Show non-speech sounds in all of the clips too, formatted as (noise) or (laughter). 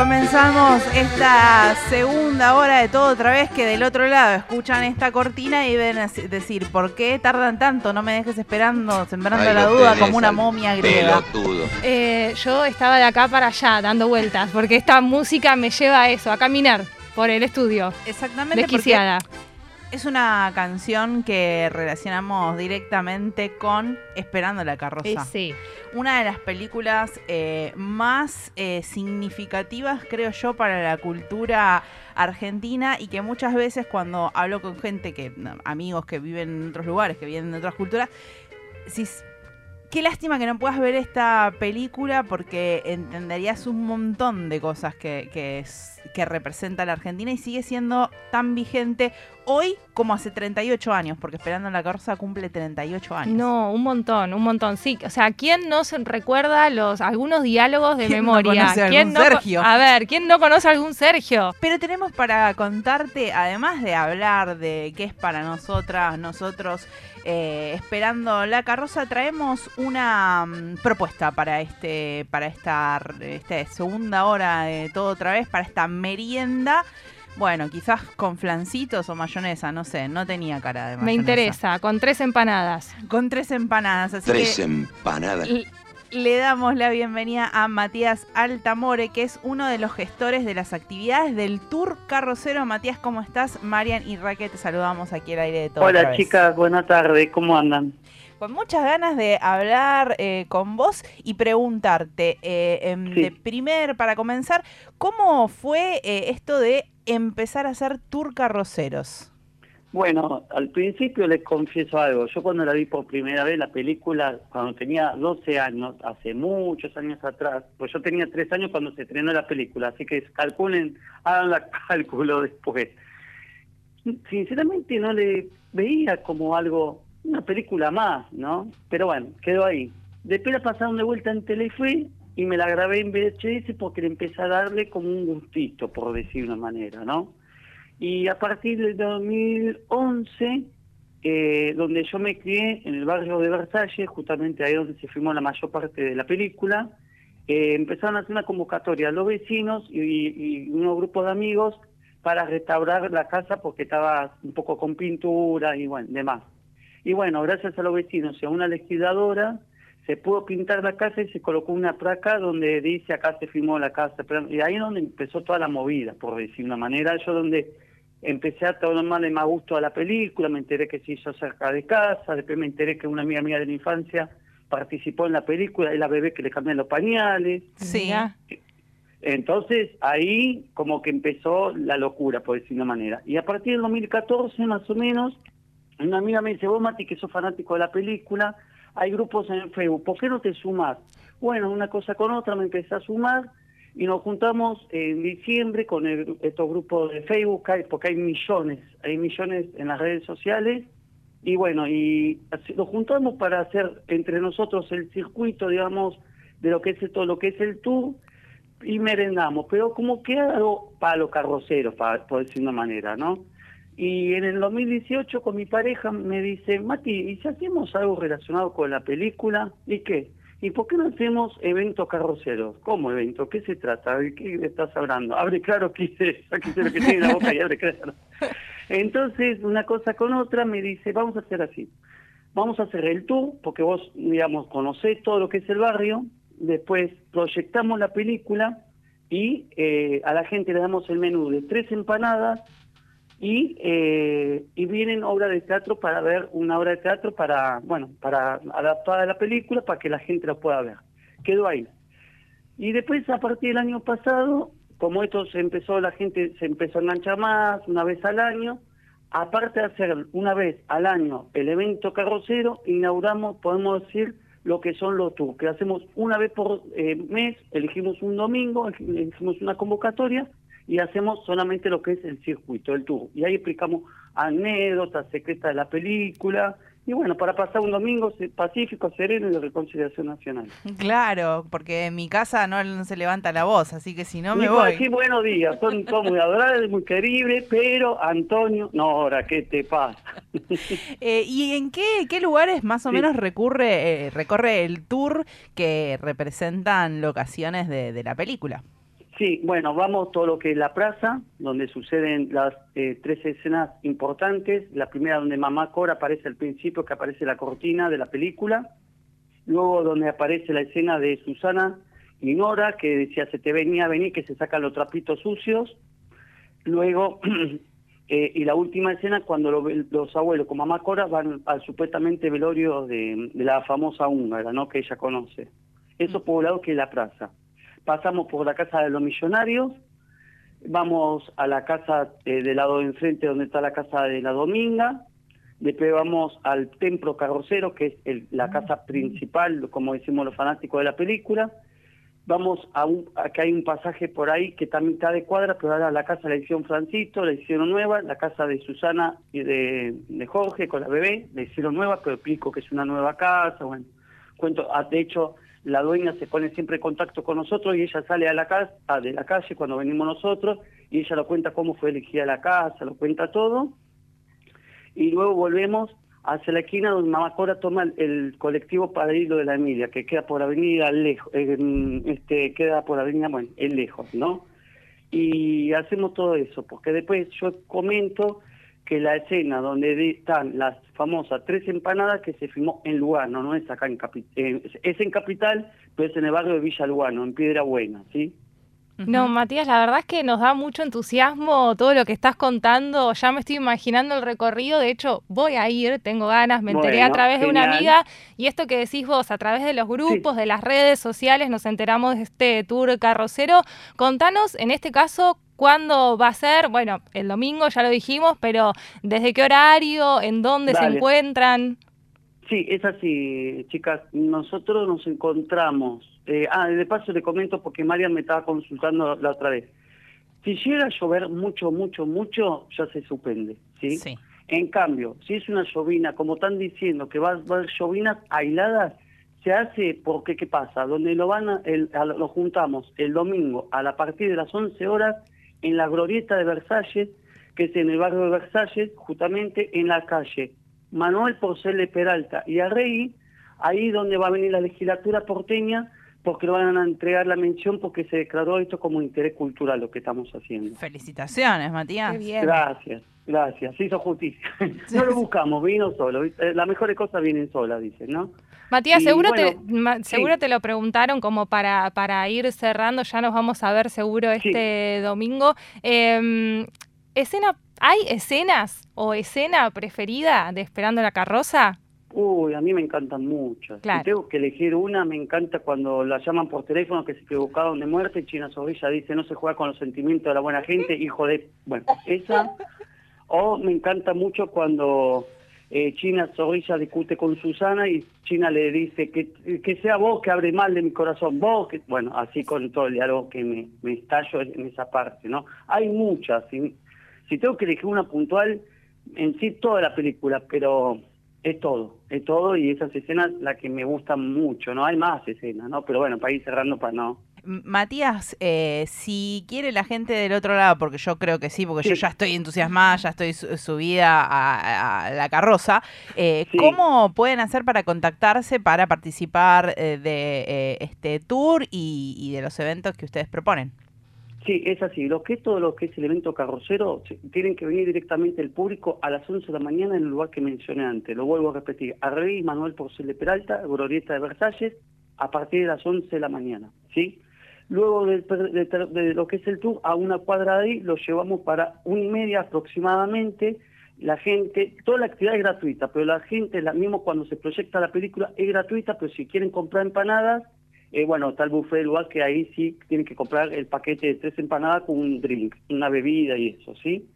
comenzamos esta segunda hora de todo otra vez que del otro lado escuchan esta cortina y ven a decir, ¿por qué tardan tanto? No me dejes esperando, sembrando Ahí la duda como una momia griega. Eh, yo estaba de acá para allá dando vueltas porque esta música me lleva a eso, a caminar por el estudio. Exactamente, porque Desquiciada. Es una canción que relacionamos directamente con Esperando la Eh, carroza. sí. Una de las películas eh, más eh, significativas, creo yo, para la cultura argentina y que muchas veces cuando hablo con gente que, amigos que viven en otros lugares, que vienen de otras culturas, decís, qué lástima que no puedas ver esta película porque entenderías un montón de cosas que, que, es- que representa la Argentina y sigue siendo tan vigente hoy como hace 38 años, porque Esperando la Carroza cumple 38 años. No, un montón, un montón. Sí, o sea, ¿quién no se recuerda los algunos diálogos de ¿Quién no memoria? conoce a ¿Quién algún no Sergio? A ver, ¿quién no conoce a algún Sergio? Pero tenemos para contarte, además de hablar de qué es para nosotras, nosotros, eh, esperando la carroza, traemos una mm, propuesta para este, para esta, esta segunda hora de todo otra vez, para esta merienda. Bueno, quizás con flancitos o mayonesa, no sé, no tenía cara de mayonesa. Me interesa, con tres empanadas. Con tres empanadas, así Tres que empanadas. Le damos la bienvenida a Matías Altamore, que es uno de los gestores de las actividades del Tour Carrocero. Matías, ¿cómo estás? Marian y Raquel, te saludamos aquí al aire de todo. Hola chicas, buenas tardes, ¿cómo andan? Con muchas ganas de hablar eh, con vos y preguntarte, eh, em, Sí. de primer, para comenzar, ¿cómo fue eh, esto de empezar a hacer Tour Carroceros? Bueno, al principio les confieso algo, yo cuando la vi por primera vez la película, cuando tenía 12 años, hace muchos años atrás, pues yo tenía 3 años cuando se estrenó la película, así que calculen, hagan la (laughs) cálculo después. Sinceramente no le veía como algo, una película más, ¿no? Pero bueno, quedó ahí. Después la pasaron de vuelta en Telefe y me la grabé en VHS porque le empecé a darle como un gustito, por decir una manera, ¿no? Y a partir del 2011, eh, donde yo me crié en el barrio de Versalles, justamente ahí donde se filmó la mayor parte de la película, eh, empezaron a hacer una convocatoria a los vecinos y, y unos grupos de amigos para restaurar la casa porque estaba un poco con pintura y bueno, demás. Y bueno, gracias a los vecinos y a una legisladora, se pudo pintar la casa y se colocó una placa donde dice acá se filmó la casa. Pero- Y ahí es donde empezó toda la movida, por decir una manera. Yo donde empecé a tomarle más gusto a la película, me enteré que se hizo cerca de casa, después me enteré que una amiga mía de la infancia participó en la película, y la bebé que le cambian los pañales. Sí. Entonces ahí como que empezó la locura, por decir una manera. Y a partir del 2014 más o menos, una amiga me dice, vos Mati, que sos fanático de la película, hay grupos en Facebook, ¿por qué no te sumas? Bueno, una cosa con otra me empecé a sumar y nos juntamos en diciembre con el- estos grupos de Facebook, porque hay millones, hay millones en las redes sociales. Y bueno, y nos juntamos para hacer entre nosotros el circuito, digamos, de lo que es todo lo que es el tour y merendamos, pero como que algo para los carroceros, para, por decir una manera, ¿no? Y en el 2018 con mi pareja me dice, Mati, ¿y si hacemos algo relacionado con la película? ¿Y qué? ¿Y por qué no hacemos eventos carroceros? ¿Cómo evento? ¿Qué se trata? ¿De qué estás hablando? Abre claro que (laughs) se lo que tiene en la boca y abre claro. Entonces, una cosa con otra me dice, vamos a hacer así. Vamos a hacer el tour, porque vos, digamos, conocés todo lo que es el barrio, después proyectamos la película y eh, a la gente le damos el menú de tres empanadas y, eh, y vienen obras de teatro para ver una obra de teatro para, bueno, para adaptar a la película para que la gente la pueda ver. Quedó ahí. Y después, a partir del año pasado, como esto se empezó, la gente se empezó a enganchar más, una vez al año, aparte de hacer una vez al año el evento carrocero, inauguramos, podemos decir, lo que son los tours, que hacemos una vez por eh, mes, elegimos un domingo, elegimos una convocatoria y hacemos solamente lo que es el circuito, el tour. Y ahí explicamos anécdotas secretas de la película, y bueno, para pasar un domingo pacífico, sereno y de reconciliación nacional. Claro, porque en mi casa no, no se levanta la voz, así que si no me Nico, voy. así buenos días, son (laughs) todos muy adorables, muy queribles, pero Antonio, no, ahora, ¿qué te pasa? (laughs) Eh, ¿Y en qué, qué lugares más o Sí. menos recurre, eh, recorre el tour que representan locaciones de, de la película? Sí, bueno, vamos todo lo que es la plaza, donde suceden las eh, tres escenas importantes. La primera donde Mamá Cora aparece al principio, que aparece la cortina de la película. Luego donde aparece la escena de Susana y Nora, que decía se te venía a venir, que se sacan los trapitos sucios. Luego, (clears throat) eh, y la última escena cuando los abuelos con Mamá Cora van al supuestamente velorio de, la famosa húngara, ¿no? que ella conoce. Eso por un lado que es la plaza pasamos por la casa de los millonarios, vamos a la casa eh, del lado de enfrente donde está la casa de la Dominga, después vamos al templo carrocero, que es la casa principal, como decimos los fanáticos de la película, vamos a un, que hay un pasaje por ahí que también está de cuadra, pero ahora la casa la hicieron Francito, la hicieron nueva, la casa de Susana y de, de Jorge con la bebé, la hicieron nueva, pero explico que es una nueva casa, bueno, cuento, ah, de hecho la dueña se pone siempre en contacto con nosotros y ella sale a la casa, de la calle cuando venimos nosotros y ella lo cuenta cómo fue elegida la casa, lo cuenta todo. Y luego volvemos hacia la esquina donde Mamá Cora toma el, colectivo para de la Emilia, que queda por avenida lejos, este, queda por avenida, bueno, es lejos, ¿no? Y hacemos todo eso, porque después yo comento que la escena donde están las famosas tres empanadas que se filmó en Lugano, no es acá en Capital, eh, es en Capital, pero es en el barrio de Villa Lugano, en Piedra Buena, ¿sí? No, Matías, la verdad es que nos da mucho entusiasmo todo lo que estás contando. Ya me estoy imaginando el recorrido. De hecho, voy a ir, tengo ganas. Me enteré a través de una amiga. Y esto que decís vos, a través de los grupos, de las redes sociales, nos enteramos de este tour carrocero. Contanos, en este caso, ¿Cuándo va a ser? Bueno, el domingo ya lo dijimos, pero ¿desde qué horario? ¿En dónde se encuentran? Sí, es así, chicas. Nosotros nos encontramos. Eh, ah, de paso le comento porque María me estaba consultando la otra vez. Si llega a llover mucho, mucho, mucho, ya se suspende, ¿sí? Sí. En cambio, si es una llovina, como están diciendo, que va, a haber llovinas aisladas, se hace porque, ¿qué pasa? Donde lo van a, lo juntamos el domingo a la partir de las 11 horas en la glorieta de Versalles, que es en el barrio de Versalles, justamente en la calle Manuel Porcel Peralta y Arrey, ahí donde va a venir la legislatura porteña, porque lo van a entregar la mención porque se declaró esto como interés cultural lo que estamos haciendo. Felicitaciones, Matías. Gracias, gracias. Se hizo justicia. (laughs) no lo buscamos, vino solo. Las mejores cosas vienen solas, dicen, ¿no? Matías, seguro, te, seguro te lo preguntaron como para, para ir cerrando, ya nos vamos a ver seguro este domingo. Em, escena, ¿Hay escenas o escena preferida de Esperando la Carroza? Uy, a mí me encantan mucho. Si tengo que elegir una, me encanta cuando la llaman por teléfono que se equivocaron de muerte. China Zorrilla dice, no se juega con los sentimientos de la buena gente, hijo de... Bueno, esa. O me encanta mucho cuando eh, China Zorrilla discute con Susana y China le dice que, que sea vos que abre mal de mi corazón, vos que... Bueno, así con todo el diálogo que me, me estallo en esa parte, ¿no? Hay muchas. Si, si tengo que elegir una puntual, en sí toda la película, pero es todo, es todo y esas escenas la que me gustan mucho, ¿no? Hay más escenas, ¿no? Pero bueno, para ir cerrando para no... Matías, eh, si quiere la gente del otro lado, porque yo creo que sí, porque yo ya estoy entusiasmada, ya estoy subida a, la carroza, eh, ¿cómo pueden hacer para contactarse para participar eh, de este tour y de los eventos que ustedes proponen? Sí, es así. Lo que es todo lo que es el evento carrocero, tienen que venir directamente el público a las 11 de la mañana en el lugar que mencioné antes. Lo vuelvo a repetir. Rey Manuel Porcel de Peralta, Glorieta de Versalles, a partir de las 11 de la mañana. ¿sí? Luego de, lo que es el tour, a una cuadra de ahí, lo llevamos para una y media aproximadamente. La gente, toda la actividad es gratuita, pero la gente, la mismo cuando se proyecta la película, es gratuita, pero si quieren comprar empanadas, eh, bueno, tal buffet lugar que ahí sí tienen que comprar el paquete de tres empanadas con un drink, una bebida y eso, ¿sí?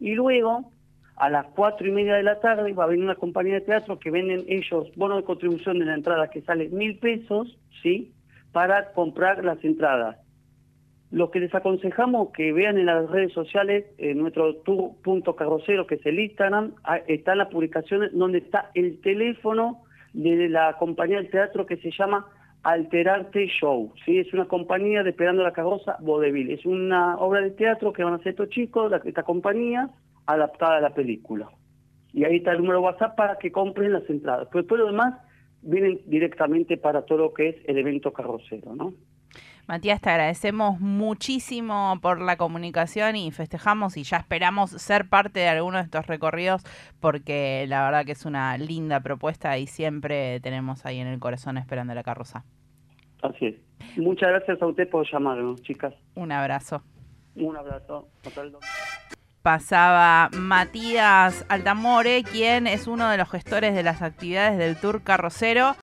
Y luego, a las cuatro y media de la tarde, va a venir una compañía de teatro que venden ellos bono de contribución de la entrada que sale mil pesos, ¿sí? Para comprar las entradas. Lo que les aconsejamos que vean en las redes sociales, en nuestro tour.carrocero, que es el Instagram, están las publicaciones donde está el teléfono de la compañía de teatro que se llama Alterarte Show, ¿sí? Es una compañía de Esperando la Carroza Vodevil. Es una obra de teatro que van a hacer estos chicos, esta compañía, adaptada a la película. Y ahí está el número WhatsApp para que compren las entradas. Pero después lo demás vienen directamente para todo lo que es el evento carrocero, ¿no? Matías, te agradecemos muchísimo por la comunicación y festejamos y ya esperamos ser parte de alguno de estos recorridos porque la verdad que es una linda propuesta y siempre tenemos ahí en el corazón esperando la carroza. Así es. Muchas gracias a usted por llamarnos, chicas. Un abrazo. Un abrazo. Pasaba Matías Altamore, quien es uno de los gestores de las actividades del Tour Carrocero.